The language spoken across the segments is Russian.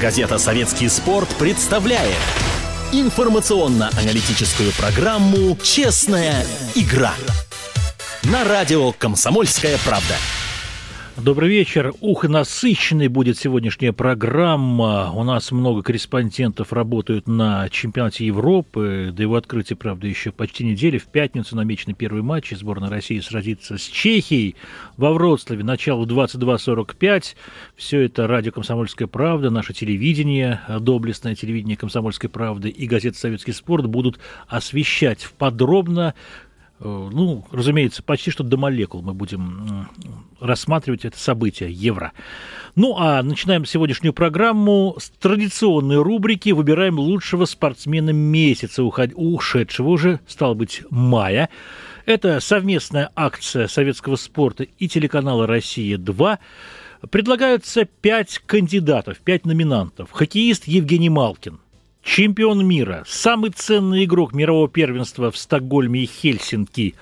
Газета «Советский спорт» представляет информационно-аналитическую программу «Честная игра» на радио «Комсомольская правда». Добрый вечер. Ух, насыщенной будет сегодняшняя программа. У нас много корреспондентов работают на чемпионате Европы. До его открытия, правда, еще почти неделя. В пятницу намечены первый матч. Сборная России сразится с Чехией во Вроцлаве. Начало 22.45. Все это радио «Комсомольская правда», наше телевидение, доблестное телевидение «Комсомольской правды» и газета «Советский спорт» будут освещать подробно Э, ну, разумеется, почти что до молекул мы будем рассматривать это событие Евро. Ну, а начинаем сегодняшнюю программу с традиционной рубрики «Выбираем лучшего спортсмена месяца», ушедшего уже, стало быть, мая. Это совместная акция советского спорта и телеканала «Россия-2». Предлагаются пять кандидатов, пять номинантов. Хоккеист Евгений Малкин, Чемпион мира, самый ценный игрок мирового первенства в Стокгольме и Хельсинки,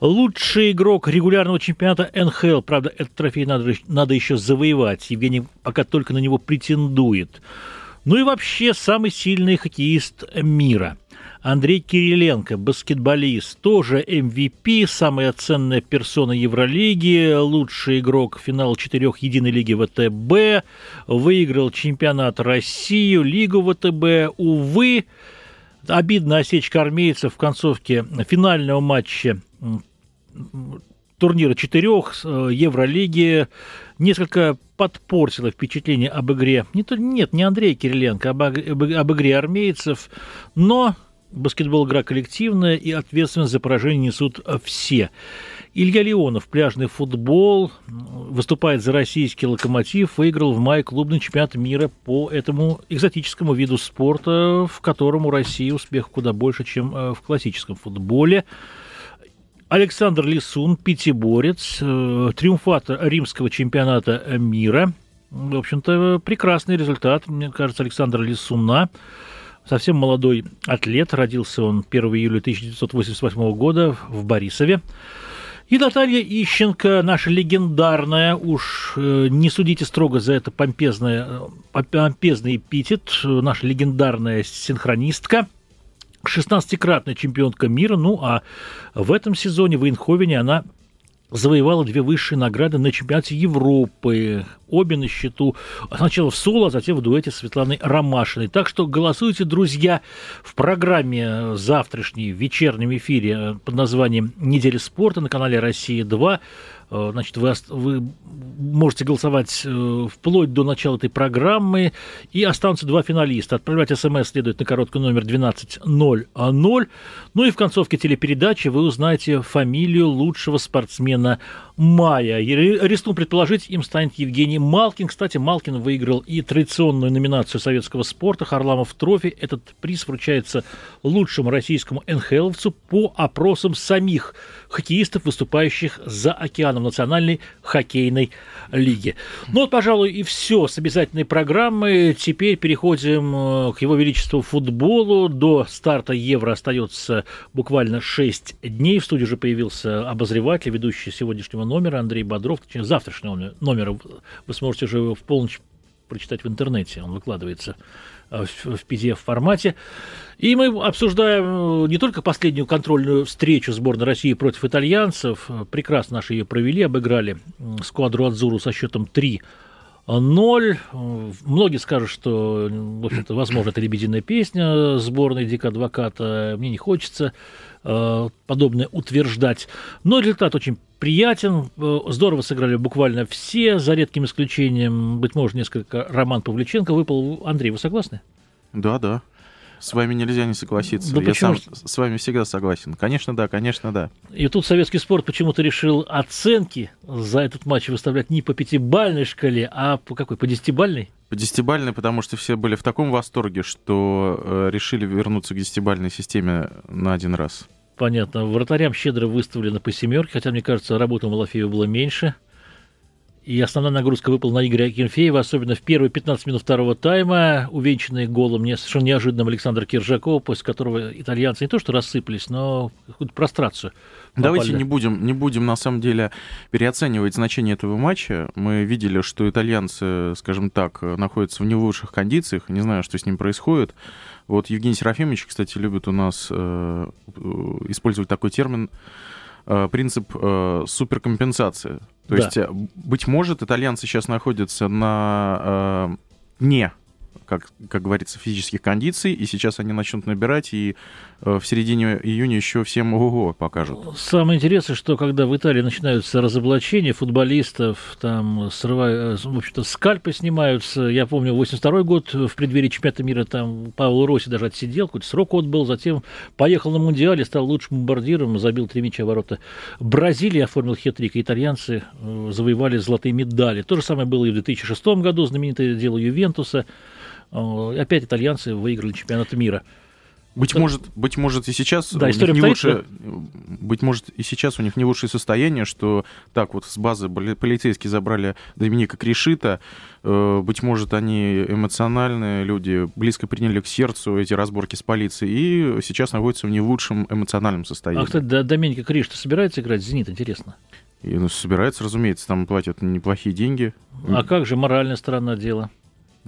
лучший игрок регулярного чемпионата НХЛ, правда, этот трофей надо, надо еще завоевать, Евгений пока только на него претендует. Ну и вообще самый сильный хоккеист мира – Андрей Кириленко, баскетболист, тоже MVP, самая ценная персона Евролиги, лучший игрок финала четырех единой лиги ВТБ, выиграл чемпионат России, лигу ВТБ. Увы, обидная осечка армейцев в концовке финального матча турнира четырех э, Евролиги несколько подпортила впечатление об игре. Не нет, не Андрея Кириленко, об, об, об игре армейцев, но Баскетбол – игра коллективная, и ответственность за поражение несут все. Илья Леонов, пляжный футбол, выступает за российский локомотив, выиграл в мае клубный чемпионат мира по этому экзотическому виду спорта, в котором у России успех куда больше, чем э, в классическом футболе. Александр Лисун, пятиборец, э, триумфатор римского чемпионата мира. В общем-то, прекрасный результат, мне кажется, Александра Лисуна – совсем молодой атлет. Родился он 1 июля 1988 года в Борисове. И Наталья Ищенко, наша легендарная, уж э, не судите строго за это помпезное, э, помпезный эпитет, наша легендарная синхронистка, 16-кратная чемпионка мира, ну а в этом сезоне в Эйнховене она завоевала две высшие награды на чемпионате Европы. Обе на счету сначала в соло, а затем в дуэте с Светланой Ромашиной. Так что голосуйте, друзья, в программе завтрашней в вечернем эфире под названием «Неделя спорта» на канале «Россия-2». Э, значит, вы, вы можете голосовать э, вплоть до начала этой программы, и останутся два финалиста. Отправлять смс следует на короткий номер 12000. Ну и в концовке телепередачи вы узнаете фамилию лучшего спортсмена мая. Рискну предположить, им станет Евгений Малкин. Кстати, Малкин выиграл и традиционную номинацию советского спорта «Харламов трофи». Этот приз вручается лучшему российскому НХЛовцу по опросам самих хоккеистов, выступающих за океаном Национальной хоккейной лиги. Ну вот, пожалуй, и все с обязательной программы. Теперь переходим э, к его величеству футболу. До старта Евро остается буквально 6 дней. В студии уже появился обозреватель, ведущий сегодняшнего номера Андрей Бодров, точнее, завтрашнего номера. Вы сможете уже в полночь прочитать в интернете. Он выкладывается в PDF-формате. И мы обсуждаем э, не только последнюю контрольную встречу сборной России против итальянцев. Прекрасно наши ее провели, обыграли сквадру Адзуру со счетом 3 0. Многие скажут, что, в общем-то, возможно, это лебединая песня сборной Дика Адвоката. Мне не хочется э, подобное утверждать. Но результат очень приятен. Э, здорово сыграли буквально все, за редким исключением, быть может, несколько Роман Павлюченко выпал. Андрей, вы согласны? Да, да. С вами нельзя не согласиться. Да Я почему? сам с вами всегда согласен. Конечно, да, конечно, да. И тут советский спорт почему-то решил оценки за этот матч выставлять не по пятибальной шкале, а по какой? По десятибальной? По десятибальной, потому что все были в таком восторге, что э, решили вернуться к десятибальной системе на один раз. Понятно. Вратарям щедро выставлено по семерке, хотя, мне кажется, работы у Малафеева было меньше. И основная нагрузка выпала на Игоря Акинфеева, особенно в первые 15 минут второго тайма, увенчанный голом мне совершенно неожиданным Александр Киржаков, после которого итальянцы не то что рассыпались, но какую-то прострацию. Давайте не будем, не будем на самом деле переоценивать значение этого матча. Мы видели, что итальянцы, скажем так, находятся в не лучших кондициях. Не знаю, что с ним происходит. Вот Евгений Серафимович, кстати, любит у нас э, использовать такой термин принцип э, суперкомпенсации. То да. есть, э, быть может, итальянцы сейчас находятся на э, не как, как говорится, физических кондиций, и сейчас они начнут набирать, и э, в середине июня еще всем ого покажут. Самое интересное, что когда в Италии начинаются разоблачения футболистов, там срывают, в общем-то, скальпы снимаются. Я помню, 82 год в преддверии чемпионата мира там Павел Росси даже отсидел, какой-то срок отбыл, затем поехал на Мундиале, стал лучшим бомбардиром, забил три мяча ворота. Бразилия оформил хитрик, и итальянцы э, завоевали золотые медали. То же самое было и в 2006 году, знаменитое дело Ювентуса. Э, опять итальянцы выиграли чемпионат мира. Быть Это... может, быть может и сейчас да, у них не лучше, быть может и сейчас у них не лучшее состояние, что так вот с базы полицейские забрали Доминика Кришита, э, быть может они эмоциональные люди, близко приняли к сердцу эти разборки с полицией и сейчас находятся в не лучшем эмоциональном состоянии. А кстати, Доминика Кришита собирается играть в «Зенит», интересно? И, ну, собирается, разумеется, там платят неплохие деньги. А как же моральная сторона дела?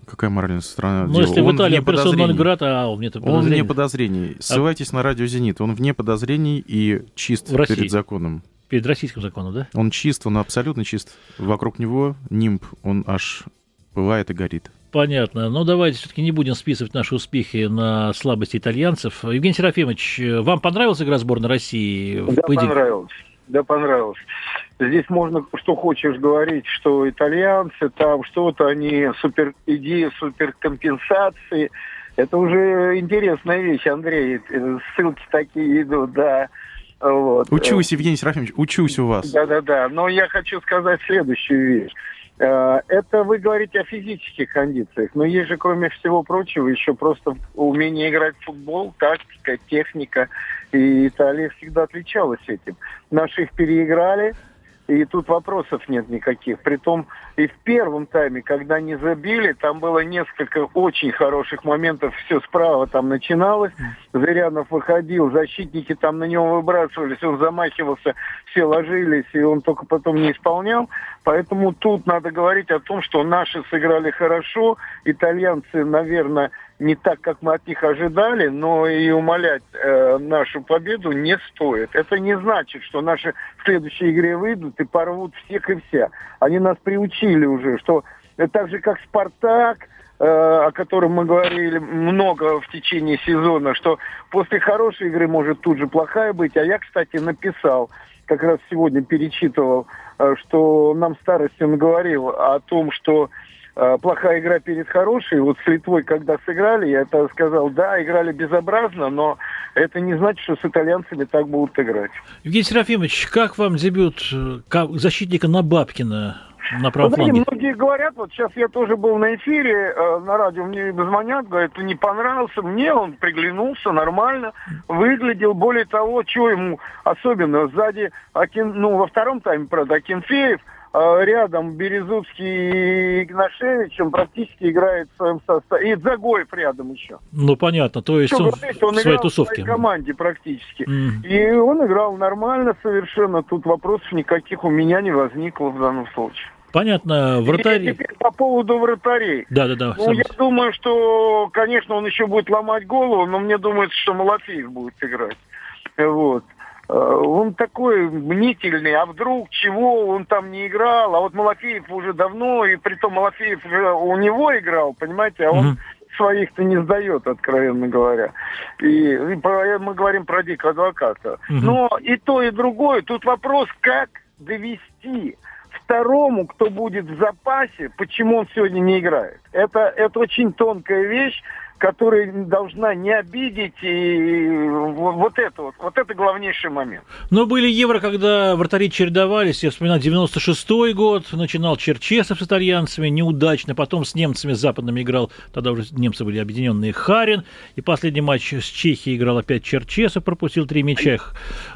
Какая моральная сторона? Ну, если он в Италии персона грата, а у меня Он вне подозрений. Ссылайтесь а... на радио «Зенит». Он вне подозрений и чист в перед законом. Перед российским законом, да? Он чист, он абсолютно чист. Вокруг него нимб, он аж пылает и горит. Понятно. Но давайте все-таки не будем списывать наши успехи на слабости итальянцев. Евгений Серафимович, вам понравилась игра сборной России? Да, понравилась. Да, понравилось. Здесь можно что хочешь говорить, что итальянцы там что-то, они супер идея суперкомпенсации. Это уже интересная вещь, Андрей. Ссылки такие идут, да. Вот. Учусь, Евгений Серафимович, учусь у вас. Да-да-да. Но я хочу сказать следующую вещь. Э, это вы говорите о физических кондициях, но есть же, кроме всего прочего, еще просто умение играть в футбол, тактика, техника. И Италия всегда отличалась этим. Наши их переиграли, и тут вопросов нет никаких. Притом и в первом тайме, когда не забили, там было несколько очень хороших моментов. Все справа там начиналось. Зырянов выходил, защитники там на него выбрасывались, он замахивался, все ложились, и он только потом не исполнял. Поэтому тут надо говорить о том, что наши сыграли хорошо, итальянцы, наверное, не так, как мы от них ожидали, но и умолять э, нашу победу не стоит. Это не значит, что наши в следующей игре выйдут и порвут всех и вся. Они нас приучили уже, что так же, как «Спартак», э, о котором мы говорили много в течение сезона, что после хорошей игры может тут же плохая быть. А я, кстати, написал, как раз сегодня перечитывал, э, что нам старостин говорил о том, что Э, плохая игра перед хорошей. Вот с Литвой, когда сыграли, я это сказал, да, играли безобразно, но это не значит, что с итальянцами так будут играть. Евгений Серафимович, как вам дебют защитника Набабкина на правом ну, фланге? Многие говорят, вот сейчас я тоже был на эфире, э, на радио мне звонят, говорят, не понравился. Мне он приглянулся нормально, выглядел. Более того, что ему особенно, сзади, Акин, ну, во втором тайме, правда, Акинфеев – а, рядом Березуцкий и Игнашевич, он практически играет в своем составе. И Загоев рядом еще. Ну, понятно, то есть он, говорить, он в своей тусовке. В своей команде практически. Mm. И он играл нормально совершенно. Тут вопросов никаких у меня не возникло в данном случае. Понятно, вратарь... И по поводу вратарей. Да, да, да. Ну, я думаю, что, конечно, он еще будет ломать голову, но мне думается, что Малафеев будет играть. Вот. Э, он такой мнительный, а вдруг чего он там не играл, а вот Малафеев уже давно, и при том Малафеев уже у него играл, понимаете, а он mm своих-то не сдает, откровенно говоря. И, и про, мы говорим про Дика Адвоката. mm Но и то, и другое, тут вопрос, как довести второму, кто будет в запасе, почему он сегодня не играет. Это, это очень тонкая вещь, которая должна не обидеть, и вот это вот, вот это главнейший момент. Но были евро, когда вратари чередовались, я вспоминаю, 96-й год, начинал Черчесов с итальянцами, неудачно, потом с немцами западными играл, тогда уже немцы были объединенные, Харин, и последний матч с Чехией играл опять Черчесов, пропустил три мяча.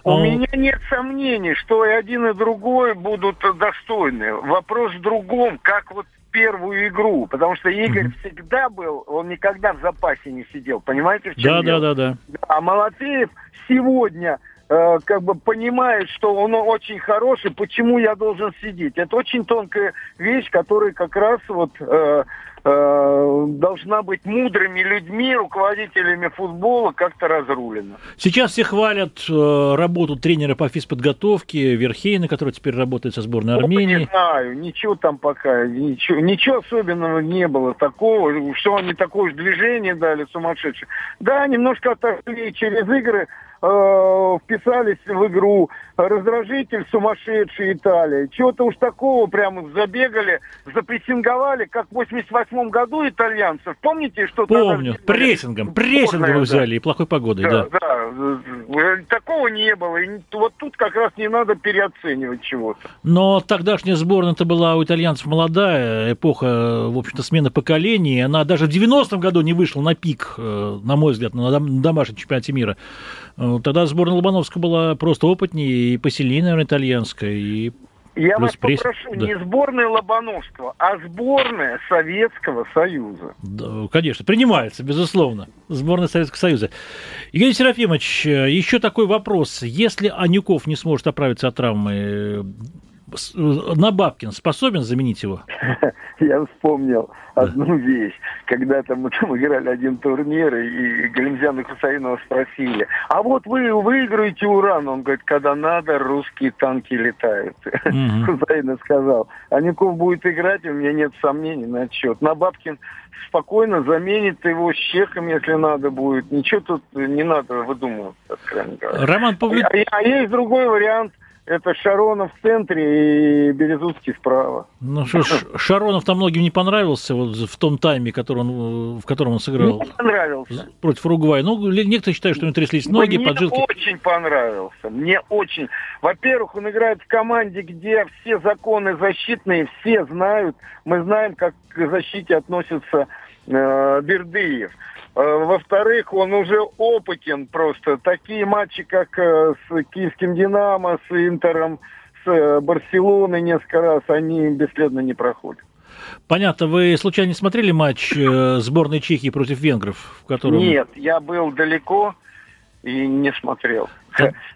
У Он... меня нет сомнений, что и один, и другой будут достойны. Вопрос в другом, как вот первую игру, потому что Игорь mm-hmm. всегда был, он никогда в запасе не сидел, понимаете, в чем да, дело? Да, да, да. А Малатеев сегодня э, как бы понимает, что он очень хороший, почему я должен сидеть. Это очень тонкая вещь, которая как раз вот э, Э, должна быть мудрыми людьми, руководителями футбола как-то разрулена. Сейчас все хвалят э, работу тренера по физподготовке Верхейна, который теперь работает со сборной Армении. Не знаю, ничего там пока, ничего, ничего особенного не было такого, что они такое движение дали сумасшедшее. Да, немножко отошли через игры, э, вписались в игру, раздражитель сумасшедший Италия. Чего-то уж такого прямо забегали, запрессинговали, как в 88 году итальянцев. Помните, что Помню, тогда... прессингом, прессингом да. взяли и плохой погодой, да. Да, да. Такого не было. И вот тут как раз не надо переоценивать чего-то. Но тогдашняя сборная-то была у итальянцев молодая, эпоха, в общем-то, смены поколений. Она даже в 90-м году не вышла на пик, э, на мой взгляд, на домашнем чемпионате мира. Э, тогда сборная Лобановская была просто опытнее и посильнее, наверное, итальянская. И я вас пресс... попрошу, да. не сборная Лобановского, а сборная Советского Союза. Да, конечно, принимается, безусловно. Сборная Советского Союза. Евгений Серафимович, э, еще такой вопрос. Если Анюков не сможет оправиться от травмы, Набабкин способен заменить его? Я вспомнил одну вещь. Когда-то мы там играли один турнир, и Галимзяна Хусаинова спросили, а вот вы выиграете уран? Он говорит, когда надо, русские танки летают. Хусаинов сказал, Аников будет играть, у меня нет сомнений на счет. Набабкин спокойно заменит его с чехом, если надо будет. Ничего тут не надо выдумывать. Роман Павлюк... а, а есть другой вариант – это Шаронов в центре и Березутский справа. Ну что ж, Шаронов-то многим не понравился вот в том тайме, который он, в котором он сыграл. Не понравился. Против Уругвая. Ну, некоторые считают, что у него тряслись ноги, Мне поджилки. Мне очень понравился. Мне очень. Во-первых, он играет в команде, где все законы защитные, все знают. Мы знаем, как к защите относится э, Бердыев. Э, во-вторых, он уже опытен просто. Такие матчи, как э, с киевским «Динамо», с «Интером», с э, Барселоной несколько раз, они бесследно не проходят. Понятно. Вы случайно не смотрели матч сборной Чехии против венгров? В котором... Нет, я был далеко и не смотрел.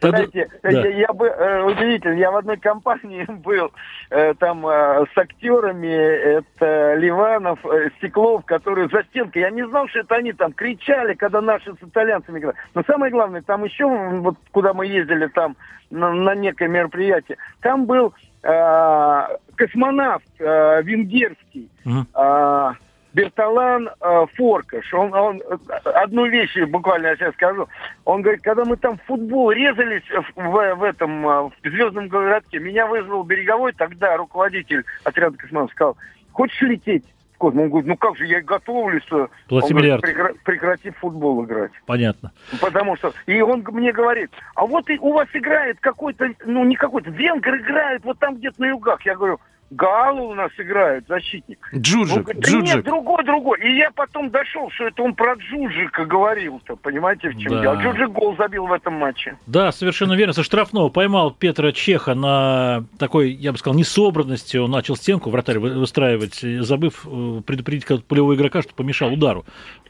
Знаете, да. я, я бы э, удивительно, я в одной компании был э, там э, с актерами, это Ливанов, э, Стеклов, которые за стенкой. Я не знал, что это они там кричали, когда наши с итальянцами играли. Но самое главное, там еще, вот куда мы ездили там на, на некое мероприятие, там был э, космонавт э, венгерский. Mm. Берталан э, Форкаш, он, он одну вещь буквально я сейчас скажу. Он говорит, когда мы там в футбол резались в, в этом э, в звездном городке, меня вызвал береговой тогда руководитель отряда космонавтов, сказал, хочешь лететь? в космос? Он говорит, ну как же, я готовлюсь. Плати говорит, прекра- прекрати в футбол играть. Понятно. Потому что... И он мне говорит, а вот и у вас играет какой-то, ну не какой-то, венгер играет вот там где-то на югах. Я говорю, Галу у нас играет, защитник. Джуджик, говорит, да Джуджик. Нет, другой, другой. И я потом дошел, что это он про Джуджика говорил-то. Понимаете, в чем да. дело? Джуджик гол забил в этом матче. Да, совершенно верно. Со штрафного поймал Петра Чеха на такой, я бы сказал, несобранности. Он начал стенку вратарь выстраивать, забыв э, предупредить полевого игрока, что помешал удару.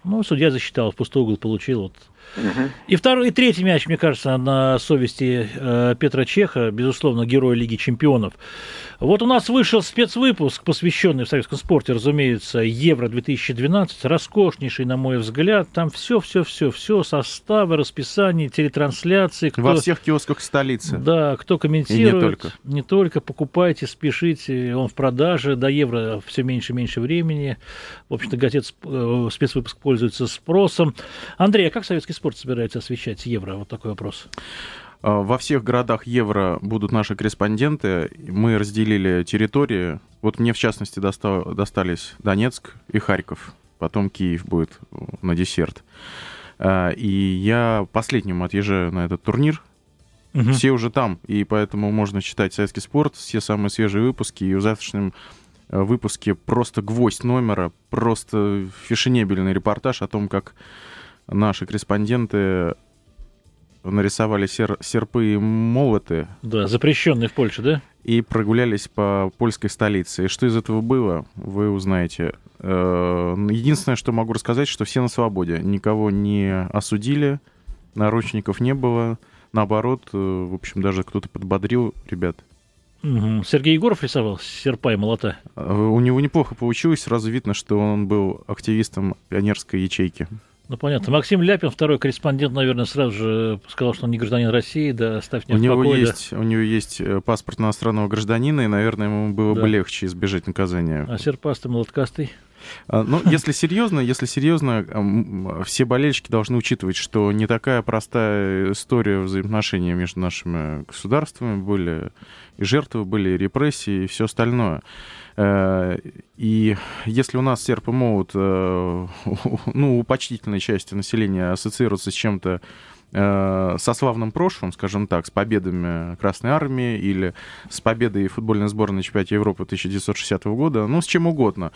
Ну, судья засчитал, в пустой угол получил. Вот и второй, и третий мяч, мне кажется, на совести э, Петра Чеха, безусловно, герой Лиги Чемпионов. Вот у нас вышел спецвыпуск, посвященный в советском спорте, разумеется, Евро-2012, роскошнейший, на мой взгляд. Там все, все, все, все, составы, расписание, телетрансляции. Кто, Во всех киосках столицы. Да, кто комментирует. И не только. Не только, покупайте, спешите, он в продаже, до Евро все меньше и меньше времени. В общем-то, газет э, спецвыпуск пользуется спросом. Андрей, а как советский спорт собирается освещать Евро? Вот такой вопрос. А, во всех городах Евро будут наши корреспонденты. Мы разделили территории. Вот мне, в частности, достал, достались Донецк и Харьков. потом Киев будет на десерт. А, и я последним отъезжаю на этот турнир. Угу. Все уже там, и поэтому можно читать «Советский спорт», все самые свежие выпуски, и в завтрашнем э, выпуске просто гвоздь номера, просто фешенебельный репортаж о том, как наши корреспонденты нарисовали сер серпы и молоты. Да, запрещенные в Польше, да? И прогулялись по польской столице. И что из этого было, вы узнаете. Э, единственное, что могу рассказать, что все на свободе. Никого не осудили, наручников не было. Наоборот, э, в общем, даже кто-то подбодрил ребят. Угу. Сергей Егоров рисовал серпа и молота? Э, у него неплохо получилось. Сразу видно, что он был активистом пионерской ячейки. Ну, понятно. Максим Ляпин, второй корреспондент, наверное, сразу же сказал, что он не гражданин России, да, оставь меня у него покое, есть, да. У него есть э, паспорт иностранного гражданина, и, наверное, ему было да. бы легче избежать наказания. А серпастый, молоткастый? А, ну, если серьезно, если серьезно, все болельщики должны учитывать, что не такая простая история взаимоотношений между нашими государствами были, и жертвы были, и репрессии, и все остальное. Э, и если у нас серп и молот, э, ну, у почтительной части населения ассоциируется с чем-то э, со славным прошлым, скажем так, с победами Красной Армии или с победой футбольной сборной на чемпионате Европы 1960 года, ну, с чем угодно,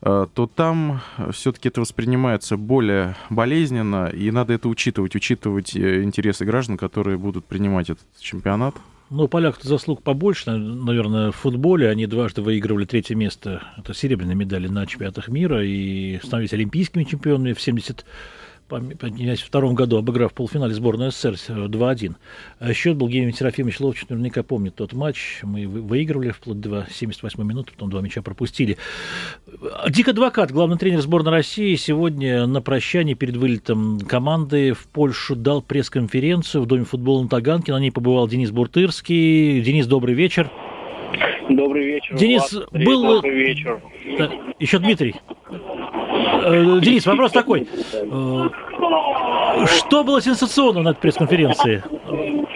то там все-таки это воспринимается более болезненно, и надо это учитывать, учитывать интересы граждан, которые будут принимать этот чемпионат. Ну, поляк заслуг побольше, наверное, в футболе. Они дважды выигрывали третье место. Это серебряные медали на чемпионатах мира и становились олимпийскими чемпионами в 70 в втором году, обыграв в полуфинале сборную СССР 2-1. А счет был Евгений Серафимович Ловчев наверняка помнит тот матч. Мы выигрывали вплоть до 78 минуты, потом два мяча пропустили. Дик Адвокат, главный тренер сборной России, сегодня на прощании перед вылетом команды в Польшу дал пресс-конференцию в Доме футбола на Таганке. На ней побывал Денис Буртырский. Денис, добрый вечер. Добрый вечер. Денис, был... Добрый вечер. Да, еще Дмитрий. Э, Денис, вопрос такой. Э, что было сенсационно на пресс-конференции?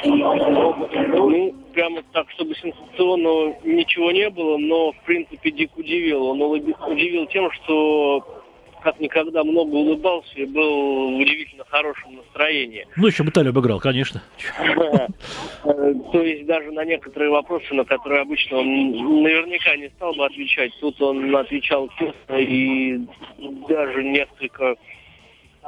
Ну, прямо так, чтобы сенсационного ничего не было, но, в принципе, Дик удивил. Он удивил тем, что как никогда много улыбался и был в удивительно хорошем настроении. Ну, еще бы Италию обыграл, конечно. То есть даже на некоторые вопросы, на которые обычно он наверняка не стал бы отвечать, тут он отвечал честно и даже несколько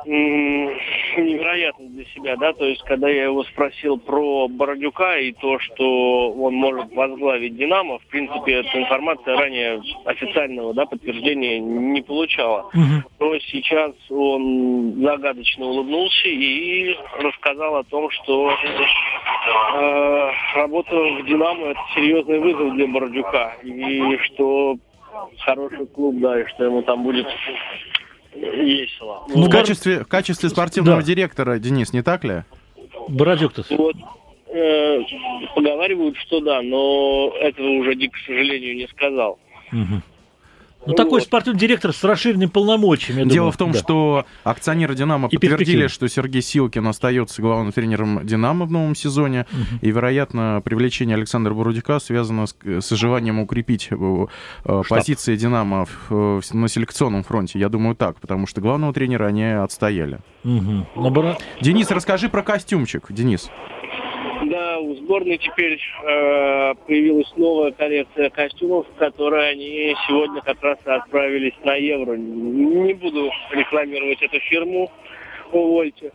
невероятно для себя, да, то есть когда я его спросил про Бородюка и то, что он может возглавить Динамо, в принципе, эта информация ранее официального, да, подтверждения не получала. Угу. Но сейчас он загадочно улыбнулся и рассказал о том, что э, работа в Динамо это серьезный вызов для Бородюка и что хороший клуб, да, и что ему там будет весело. Ну, в, качестве, в качестве спортивного да. директора, Денис, не так ли? Бородюк-то. Вот, э, поговаривают, что да, но этого уже Дик, к сожалению, не сказал. Угу. Ну, ну такой вот. спортивный директор с расширенными полномочиями. Дело думаю. в том, да. что акционеры «Динамо» и подтвердили, что Сергей Силкин остается главным тренером «Динамо» в новом сезоне. Угу. И, вероятно, привлечение Александра Бородюка связано с, с желанием укрепить э, э, Штаб. позиции «Динамо» в, в, на селекционном фронте. Я думаю, так, потому что главного тренера они отстояли. Угу. Денис, расскажи про костюмчик. Денис. Да, у сборной теперь э, появилась новая коллекция костюмов, в которые они сегодня как раз отправились на Евро. Не буду рекламировать эту фирму, увольте.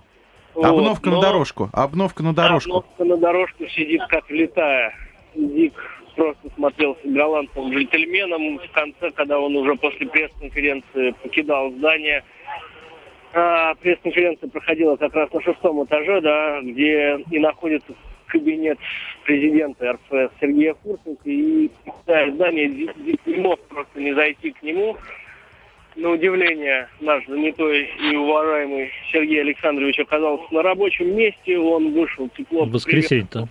Обновка вот, на дорожку, обновка на дорожку. Обновка на дорожку сидит как влетая. Дик просто смотрелся галантным джентльменом в конце, когда он уже после пресс-конференции покидал здание. А, пресс-конференция проходила как раз на шестом этаже, да, где и находится кабинет президента РФ Сергея Фурсенко, и да, здание не мог просто не зайти к нему. На удивление, наш занятой и уважаемый Сергей Александрович оказался на рабочем месте, он вышел тепло. В воскресенье-то.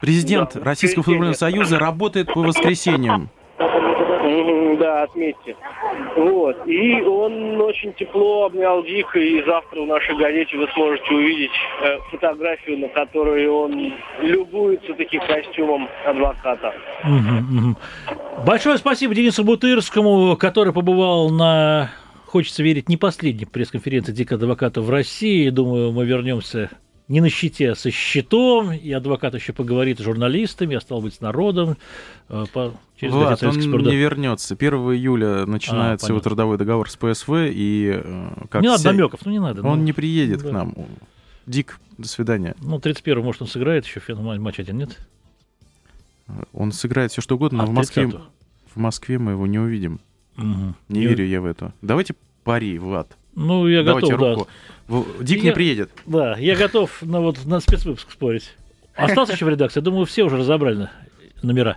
Президент да, Российского футбольного союза работает по воскресеньям. Да, отметьте. Вот. И он очень тепло обнял Дика, и завтра в нашей газете вы сможете увидеть э, фотографию, на которой он любуется таким костюмом адвоката. Большое спасибо Денису Бутырскому, который побывал на хочется верить, не последняя пресс-конференция Дика Адвоката в России. Думаю, мы вернемся не на щите, а со щитом, и адвокат еще поговорит с журналистами, а стал быть с народом. Э, по, через Влад, он спорт, не вернется. 1 июля начинается а, его трудовой договор с ПСВ, и... Э, как не вся... надо намеков, ну не надо. Он ну, не приедет да. к нам. Дик, до свидания. Ну, 31 может, он сыграет еще в матч один, нет? Он сыграет все что угодно, а но в Москве, в Москве мы его не увидим. Угу. Не, не верю я в это. Давайте пари, Влад. Ну, я Давайте готов, руку. да. Дик я, не приедет. Да, я готов на, вот, на спецвыпуск спорить. Остался еще в редакции? Думаю, все уже разобрали номера.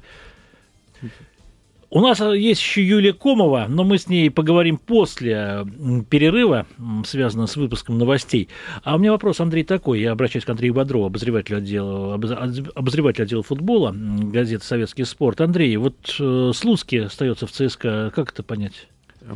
У нас есть еще Юлия Комова, но мы с ней поговорим после перерыва, связанного с выпуском новостей. А у меня вопрос, Андрей, такой. Я обращаюсь к Андрею Бодрову, обозревателю отдела, обозревателю отдела футбола газеты «Советский спорт». Андрей, вот э, Слуцкий остается в ЦСКА. Как это понять?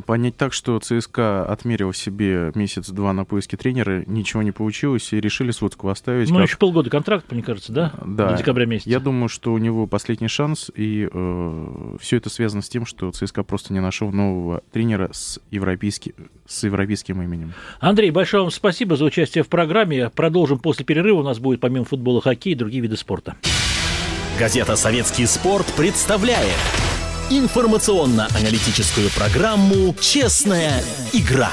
Понять так, что ЦСКА отмерил себе месяц-два на поиске тренера, ничего не получилось, и решили Слуцкого оставить. Ну, как... еще полгода контракт, мне кажется, да? Да. До декабря месяца. Я думаю, что у него последний шанс, и э, все это связано с тем, что ЦСКА просто не нашел нового тренера с, европейски... с европейским именем. Андрей, большое вам спасибо за участие в программе. Продолжим после перерыва. У нас будет помимо футбола хоккей и другие виды спорта. Газета «Советский спорт» представляет информационно-аналитическую программу «Честная игра»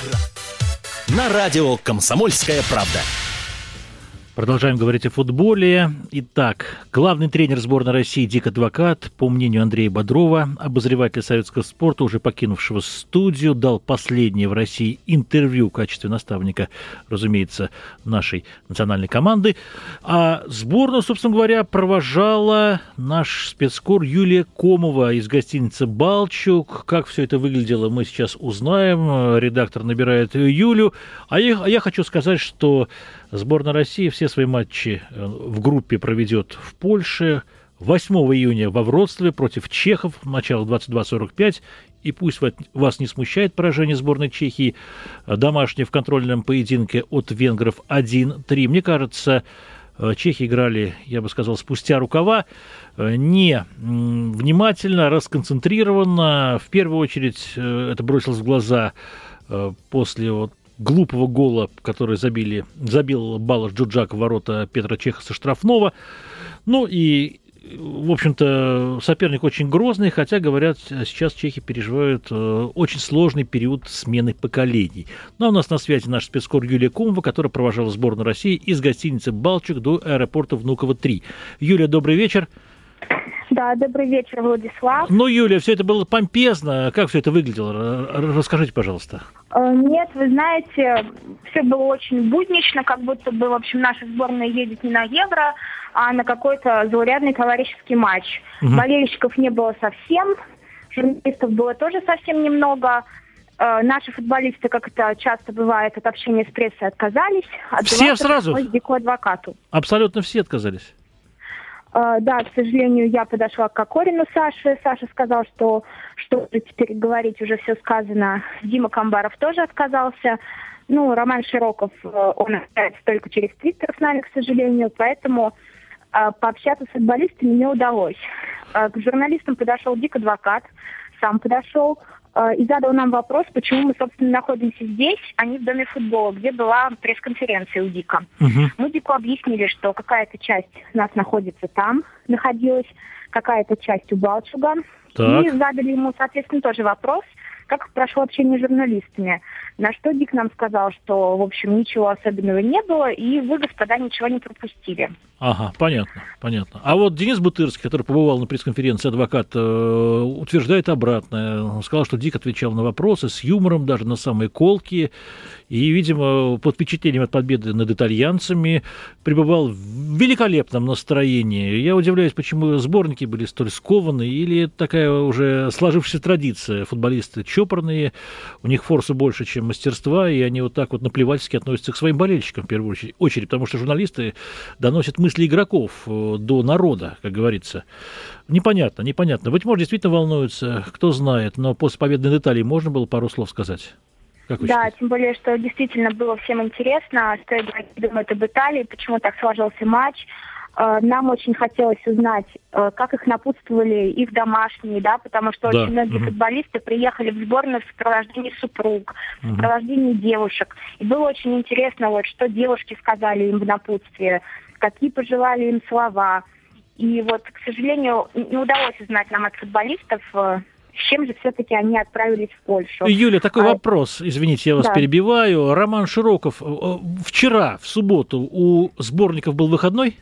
на радио «Комсомольская правда». Продолжаем говорить о футболе. Итак, главный тренер сборной России Дик Адвокат, по мнению Андрея Бодрова, обозреватель советского спорта, уже покинувшего студию, дал последнее в России интервью в качестве наставника, разумеется, нашей национальной команды. А сборную, собственно говоря, провожала наш спецкор Юлия Комова из гостиницы «Балчук». Как все это выглядело, мы сейчас узнаем. Редактор набирает Юлю. А я, а я хочу сказать, что Сборная России все свои матчи э, в группе проведет в Польше. 8 июня во Вроцлаве против чехов, начало 22.45. И пусть вас не смущает поражение сборной Чехии, э, домашнее в контрольном поединке от венгров 1-3. Мне кажется, э, чехи играли, я бы сказал, спустя рукава, не внимательно, расконцентрированно. В первую очередь это бросилось в глаза после вот глупого гола, который забили, забил Балаш Джуджак в ворота Петра Чеха штрафного. Ну и в общем-то, соперник очень грозный, хотя, говорят, сейчас чехи переживают э, очень сложный период смены поколений. Ну а у нас на связи наш спецкор Юлия Кумова, которая провожала сборную России из гостиницы «Балчук» до аэропорта Внуково-3. Юлия, добрый вечер. Да, добрый вечер, Владислав. Ну, Юлия, все это было помпезно. Как все это выглядело? Расскажите, пожалуйста. Э, нет, вы знаете, все было очень буднично, как будто бы, в общем, наша сборная едет не на Евро, а на какой-то заурядный товарищеский матч. Угу. Болельщиков не было совсем, журналистов было тоже совсем немного. Э, наши футболисты, как это часто бывает, от общения с прессой отказались. Все сразу? Адвокату. Абсолютно все отказались? Uh, да, к сожалению, я подошла к Кокорину Саше. Саша сказал, что что теперь говорить, уже все сказано. Дима Камбаров тоже отказался. Ну, Роман Широков, э, он общается только через Твиттер с нами, к сожалению, поэтому uh, пообщаться с футболистами не удалось. Uh, к журналистам подошел Дик Адвокат, сам подошел. Э, и задал нам вопрос, почему мы, собственно, находимся здесь, а не в Доме футбола, где была пресс-конференция у Дика. Угу. Мы Дику объяснили, что какая-то часть нас находится там, находилась, какая-то часть у Балчуга. Так. И задали ему, соответственно, тоже вопрос, как прошло общение с журналистами. На что Дик нам сказал, что, в общем, ничего особенного не было, и вы, господа, ничего не пропустили. Ага, понятно, понятно. А вот Денис Бутырский, который побывал на пресс-конференции адвокат, э, утверждает обратное. Он сказал, что Дик отвечал на вопросы с юмором, даже на самые колки, и, видимо, под впечатлением от победы над итальянцами пребывал в великолепном настроении. Я удивляюсь, почему сборники были столь скованы, или такая уже сложившаяся традиция. Футболисты чопорные, у них форса больше, чем мастерства, и они вот так вот наплевательски относятся к своим болельщикам, в первую очередь, потому что журналисты доносят мысли игроков э, до народа, как говорится. Непонятно, непонятно. Быть может, действительно волнуются, кто знает, но после победы над Италией можно было пару слов сказать? Как да, считаете? тем более, что действительно было всем интересно, стоит говорить, думаю, об Италии, почему так сложился матч. Э, нам очень хотелось узнать, э, как их напутствовали их домашние, да, потому что да. очень многие угу. футболисты приехали в сборную в сопровождении супруг, угу. в сопровождении девушек. И было очень интересно, вот, что девушки сказали им в напутствие, какие пожелали им слова. И вот, к сожалению, не удалось узнать нам от футболистов, э, с чем же все-таки они отправились в Польшу. Юля, такой а... вопрос, извините, я вас да. перебиваю. Роман Широков, вчера, в субботу, у сборников был выходной?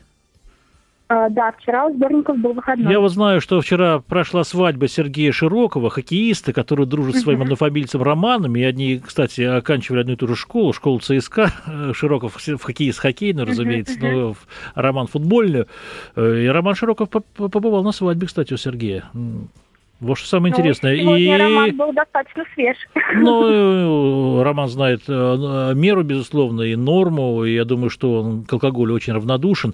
А, да, вчера у сборников был выходной. Я вот знаю, что вчера прошла свадьба Сергея Широкова, хоккеиста, который дружит с своим однофамильцем Романом, и они, кстати, оканчивали одну и ту же школу, школу ЦСКА, Широков в хоккеист хоккейную, разумеется, но Роман футбольную. Э, и Роман Широков побывал на свадьбе, кстати, у Сергея. Вот что самое ну, интересное. и роман был достаточно свеж. Ну, роман знает э, меру, безусловно, и норму. И я думаю, что он к алкоголю очень равнодушен.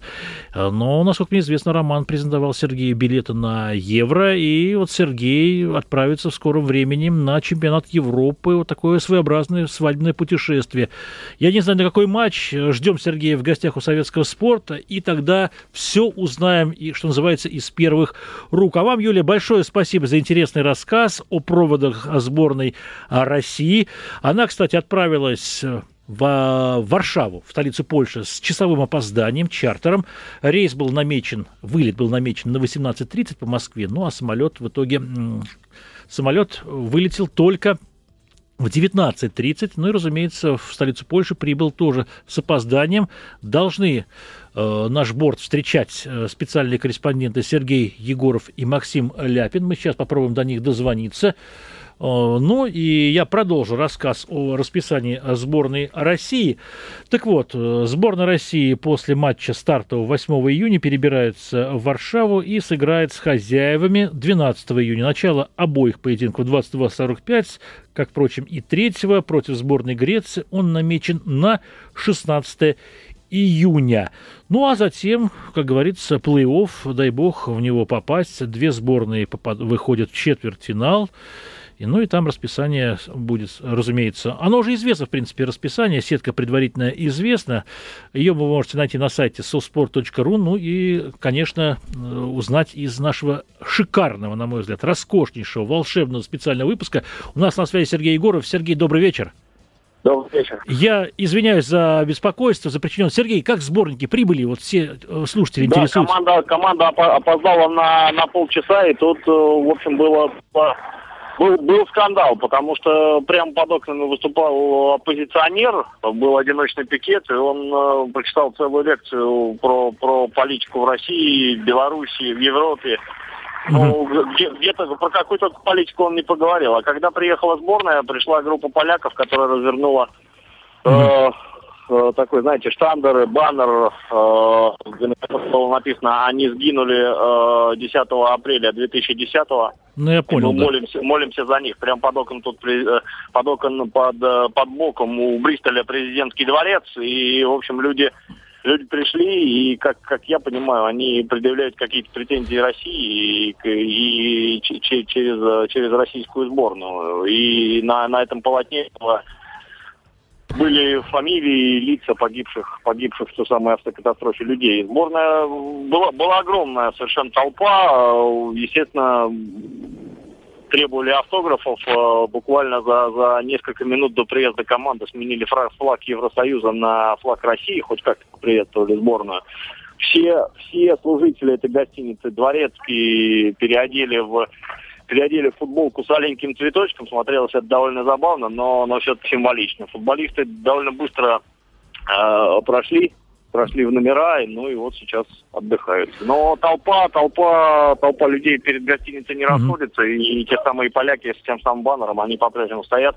Но, насколько мне известно, Роман презентовал Сергею билеты на Евро. И вот Сергей отправится в скором времени на чемпионат Европы. Вот такое своеобразное свадебное путешествие. Я не знаю, на какой матч. Ждем Сергея в гостях у советского спорта. И тогда все узнаем, и, что называется, из первых рук. А вам, Юлия, большое спасибо за интересный рассказ о проводах сборной России. Она, кстати, отправилась в Варшаву, в столицу Польши, с часовым опозданием, чартером. Рейс был намечен, вылет был намечен на 18.30 по Москве, ну а самолет в итоге, самолет вылетел только в 19.30. Ну и, разумеется, в столицу Польши прибыл тоже с опозданием. Должны э, наш борт встречать э, специальные корреспонденты Сергей Егоров и Максим Ляпин. Мы сейчас попробуем до них дозвониться. Э, ну и я продолжу рассказ о расписании сборной России. Так вот, э, сборная России после матча стартового 8 июня перебирается в Варшаву и сыграет с хозяевами 12 июня. Начало обоих поединков 22.45, как, впрочем, и третьего против сборной Греции он намечен на 16 июня. Ну а затем, как говорится, плей-офф, дай бог в него попасть. Две сборные попад... выходят в четвертьфинал. И, ну и там расписание будет, разумеется. Оно уже известно, в принципе, расписание, сетка предварительно известна. Ее вы можете найти на сайте sosport.ru, ну и, конечно, э, узнать из нашего шикарного, на мой взгляд, роскошнейшего, волшебного специального выпуска. У нас на связи Сергей Егоров. Сергей, добрый вечер. Добрый вечер. Я извиняюсь за беспокойство, за причинен. Сергей, как сборники прибыли? Вот все э, слушатели да, интересуются. команда, команда опоздала на, на полчаса, и тут, э, в общем, было был, был скандал, потому что прямо под окнами выступал оппозиционер, был одиночный пикет, и он э, прочитал целую лекцию про, про политику в России, Белоруссии, в Европе. Ну, где-то про какую-то политику он не поговорил. А когда приехала сборная, пришла группа поляков, которая развернула Э, такой, знаете, штандер, баннер, э, было написано, они сгинули 10 э, апреля 2010 ну, я понял, Мы да. молимся, молимся за них. Прям под окном тут, под окон, под, под боком у Бристоля президентский дворец. И, в общем, люди люди пришли, и, как, как я понимаю, они предъявляют какие-то претензии России и, и, и через, через российскую сборную. И на, на этом полотне были фамилии и лица погибших, погибших в той самой автокатастрофе людей. Сборная была, была огромная совершенно толпа. Естественно, требовали автографов. Буквально за, за несколько минут до приезда команды сменили флаг Евросоюза на флаг России, хоть как-то приветствовали сборную. Все, все служители этой гостиницы Дворецкий переодели в переодели футболку с аленьким цветочком, смотрелось это довольно забавно, но, но все-таки символично. Футболисты довольно быстро э, прошли, прошли в номера, ну и вот сейчас отдыхают. Но толпа, толпа, толпа людей перед гостиницей не mm-hmm. расходится, и те самые поляки с тем самым баннером, они по-прежнему стоят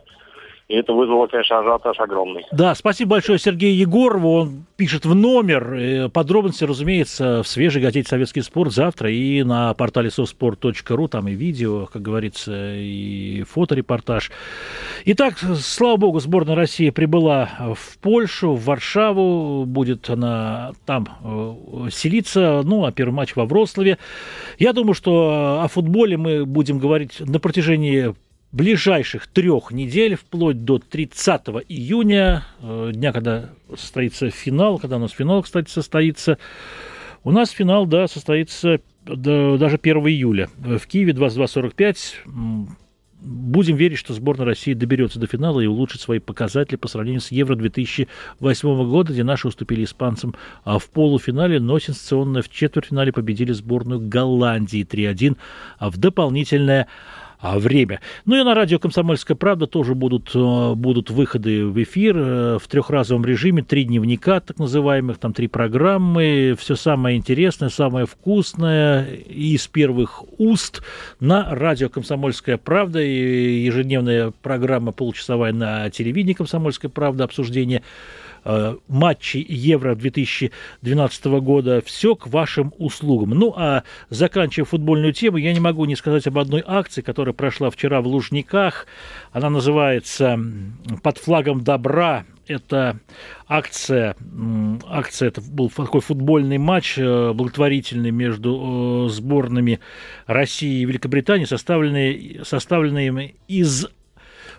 и это вызвало, конечно, ажиотаж огромный. Да, спасибо большое Сергею Егорову. Он пишет в номер. Э, подробности, разумеется, в свежей газете «Советский спорт» завтра и на портале sosport.ru. Там и видео, как говорится, и фоторепортаж. Итак, слава богу, сборная России прибыла в Польшу, в Варшаву. Будет она там э, селиться. Ну, а первый матч во Вроцлаве. Я думаю, что о футболе мы будем говорить на протяжении ближайших трех недель, вплоть до 30 июня, э, дня, когда состоится финал, когда у нас финал, кстати, состоится, У нас финал, да, состоится даже 1 июля. В Киеве 22.45 будем верить, что сборная России доберется до финала и улучшит свои показатели по сравнению с Евро 2008 года, где наши уступили испанцам а в полуфинале, но сенсационно в четвертьфинале победили сборную Голландии 3-1 а в дополнительное время. Ну и на радио «Комсомольская правда» тоже будут, э, будут выходы в эфир э, в трехразовом режиме, три дневника так называемых, там три программы, все самое интересное, самое вкусное из первых уст на радио «Комсомольская правда» и ежедневная программа получасовая на телевидении «Комсомольская правда», обсуждение Э, матчей Евро 2012 года. Все к вашим услугам. Ну, а заканчивая футбольную тему, я не могу не сказать об одной акции, которая прошла вчера в Лужниках. Она называется «Под флагом добра». Это акция, акция, это был такой футбольный матч э, благотворительный между э, сборными России и Великобритании, составленный, составленный из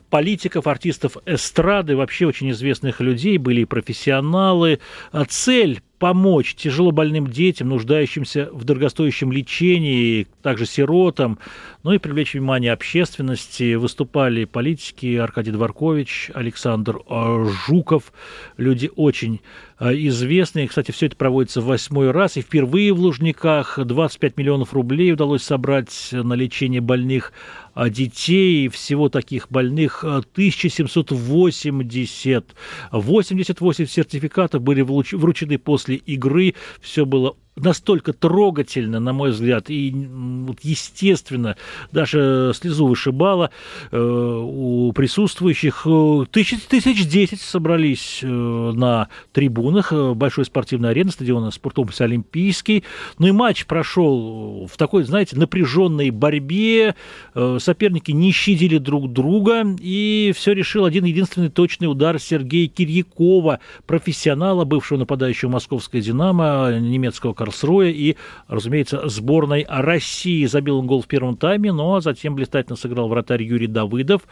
политиков, артистов эстрады, вообще очень известных людей, были и профессионалы. А цель помочь тяжело больным детям, нуждающимся в дорогостоящем лечении, также сиротам, ну и привлечь внимание общественности. Выступали политики Аркадий Дворкович, Александр э, Жуков, люди очень э, известные. Кстати, все это проводится в восьмой раз, и впервые в Лужниках 25 миллионов рублей удалось собрать на лечение больных э, детей. Всего таких больных 1780. 88 сертификатов были вручены после после игры все было настолько трогательно, на мой взгляд, и вот, естественно, даже слезу вышибала э, у присутствующих. Э, тысяч, тысяч десять собрались э, на трибунах э, большой спортивной арены, стадиона спорткомплекса «Олимпийский». Ну и матч прошел в такой, знаете, напряженной борьбе. Э, соперники не щадили друг друга, и все решил один единственный точный удар Сергея Кирьякова, профессионала, бывшего нападающего московской «Динамо», немецкого Карлсруэ и, разумеется, сборной России. Забил он гол в первом тайме, но затем блистательно сыграл вратарь Юрий Давыдов,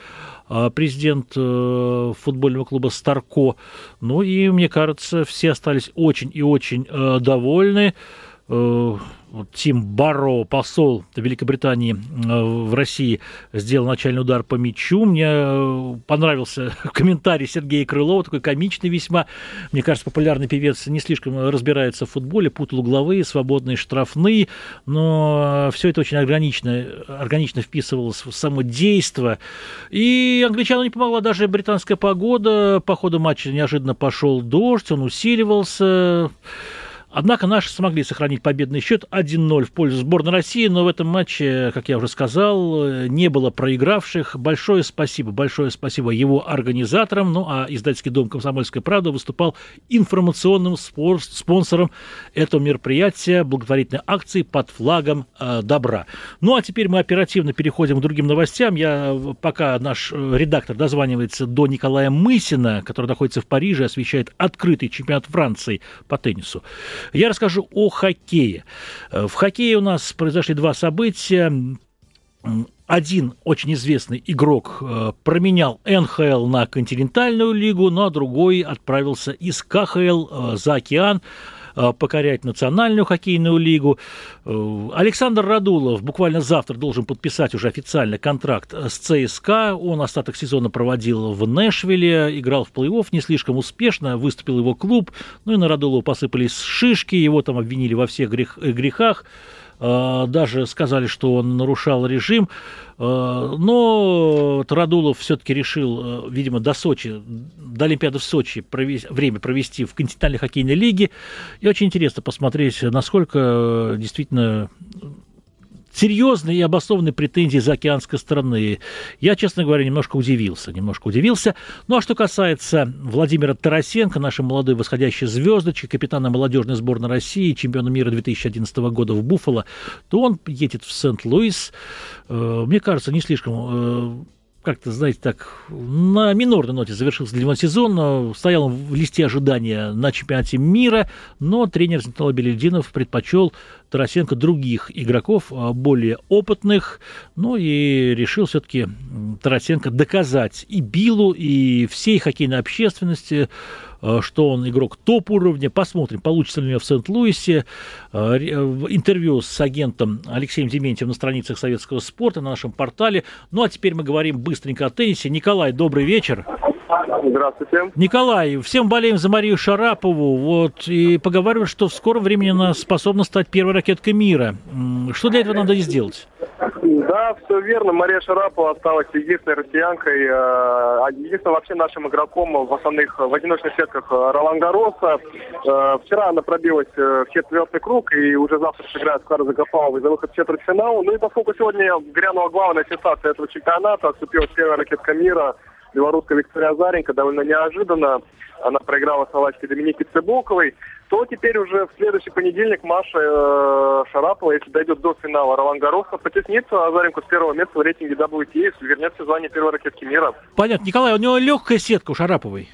а, президент э, футбольного клуба «Старко». Ну и, мне кажется, все остались очень и очень э, довольны. Э, Тим Барро, посол Великобритании э, в России, сделал начальный удар по мячу. Мне э, понравился комментарий Сергея Крылова, такой комичный весьма. Мне кажется, популярный певец не слишком разбирается в футболе, путал угловые, свободные, штрафные, но все это очень органично, органично вписывалось в само действо. И англичану не помогла даже британская погода. По ходу матча неожиданно пошел дождь, он усиливался. Однако наши смогли сохранить победный счет 1-0 в пользу сборной России, но в этом матче, как я уже сказал, не было проигравших. Большое спасибо, большое спасибо его организаторам. Ну а издательский дом «Комсомольская правда» выступал информационным спонсором этого мероприятия, благотворительной акции под флагом э, добра. Ну а теперь мы оперативно переходим к другим новостям. Я, пока наш э, редактор дозванивается до Николая Мысина, который находится в Париже, освещает открытый чемпионат Франции по теннису. Я расскажу о хоккее. Э, в хоккее у нас произошли два события один очень известный игрок э, променял НХЛ на континентальную лигу, ну а другой отправился из КХЛ э, за океан покорять Национальную хоккейную лигу. Э, Александр Радулов буквально завтра должен подписать уже официально контракт с ЦСКА. Он остаток сезона проводил в Нэшвилле, играл в плей-офф не слишком успешно, выступил его клуб. Ну и на Радулова посыпались шишки, его там обвинили во всех грех, грехах. Э, даже сказали, что он нарушал режим. Э, но Тарадулов все-таки решил, э, видимо, до Сочи, до Олимпиады в Сочи провести, время провести в континентальной хоккейной лиге. И очень интересно посмотреть, насколько действительно серьезные и обоснованные претензии заокеанской страны. Я, честно говоря, немножко удивился, немножко удивился. Ну, а что касается Владимира Тарасенко, нашей молодой восходящей звездочки, капитана молодежной сборной России, чемпиона мира 2011 года в Буффало, то он едет в Сент-Луис. Э, мне кажется, не слишком э, как-то, знаете, так, на минорной ноте завершился для него сезон. Стоял в листе ожидания на чемпионате мира, но тренер Зентала Белельдинов предпочел Тарасенко других игроков, а, более опытных. Ну и решил все-таки Тарасенко доказать и Биллу, и всей хоккейной общественности, а, что он игрок топ-уровня. Посмотрим, получится ли у него в Сент-Луисе. А, интервью с агентом Алексеем Дементьевым на страницах советского спорта на нашем портале. Ну а теперь мы говорим быстренько о теннисе. Николай, добрый вечер. Здравствуйте. Николай, всем болеем за Марию Шарапову. Вот, и поговаривают, что в скором времени она способна стать первой ракеткой мира. Что для этого надо сделать? Да, все верно. Мария Шарапова осталась единственной россиянкой, э, единственным вообще нашим игроком в основных, в одиночных сетках э, Ролан Гароса. Э, вчера она пробилась в четвертый круг и уже завтра сыграет с Карой Загофаловой за выход в четвертьфинал. Ну и поскольку сегодня грянула главная сенсация этого чемпионата, отступила первая ракетка мира – белорусская Виктория Азаренко довольно неожиданно. Она проиграла словачке Доминике Цыбоковой. То теперь уже в следующий понедельник Маша э, Шарапова, если дойдет до финала, Ролан Гароса потеснится Азаренко с первого места в рейтинге WTA, вернется в звание первой ракетки мира. Понятно. Николай, у него легкая сетка у Шараповой.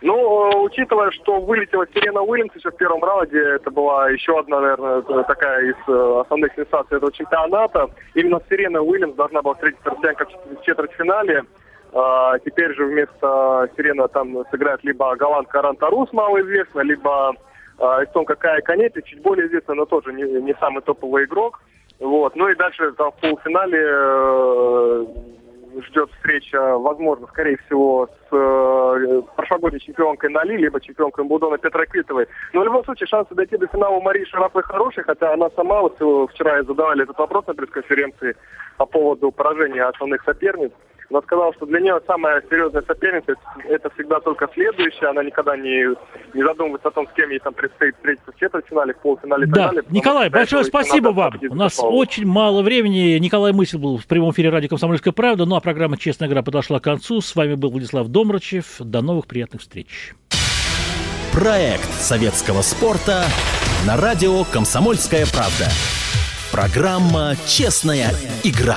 Ну, э, учитывая, что вылетела Сирена Уильямс еще в первом раунде, это была еще одна, наверное, такая из э, основных сенсаций этого чемпионата. Именно Сирена Уильямс должна была встретить россиянка в четвертьфинале. А, теперь же вместо Сирена там сыграет либо голландка Рантарус, малоизвестная, либо а, эстонка Кая Канети, чуть более известная, но тоже не, не самый топовый игрок. Вот. Ну и дальше там, в полуфинале э, ждет встреча, возможно, скорее всего, с э, прошлогодней чемпионкой Нали, либо чемпионкой Будона Петра Квитовой. Но в любом случае шансы дойти до финала у Марии Шараповой хорошие, хотя она сама, вот вчера задавали этот вопрос на пресс-конференции по поводу поражения основных соперниц но сказал, что для нее самая серьезная соперница это всегда только следующая. Она никогда не, не задумывается о том, с кем ей там предстоит встретиться в четвертьфинале, в полуфинале и да. так далее. Николай, большое спасибо вам. У нас попал. очень мало времени. Николай Мысль был в прямом эфире радио «Комсомольская правда». Ну а программа «Честная игра» подошла к концу. С вами был Владислав Домрачев. До новых приятных встреч. Проект советского спорта на радио «Комсомольская правда». Программа «Честная игра».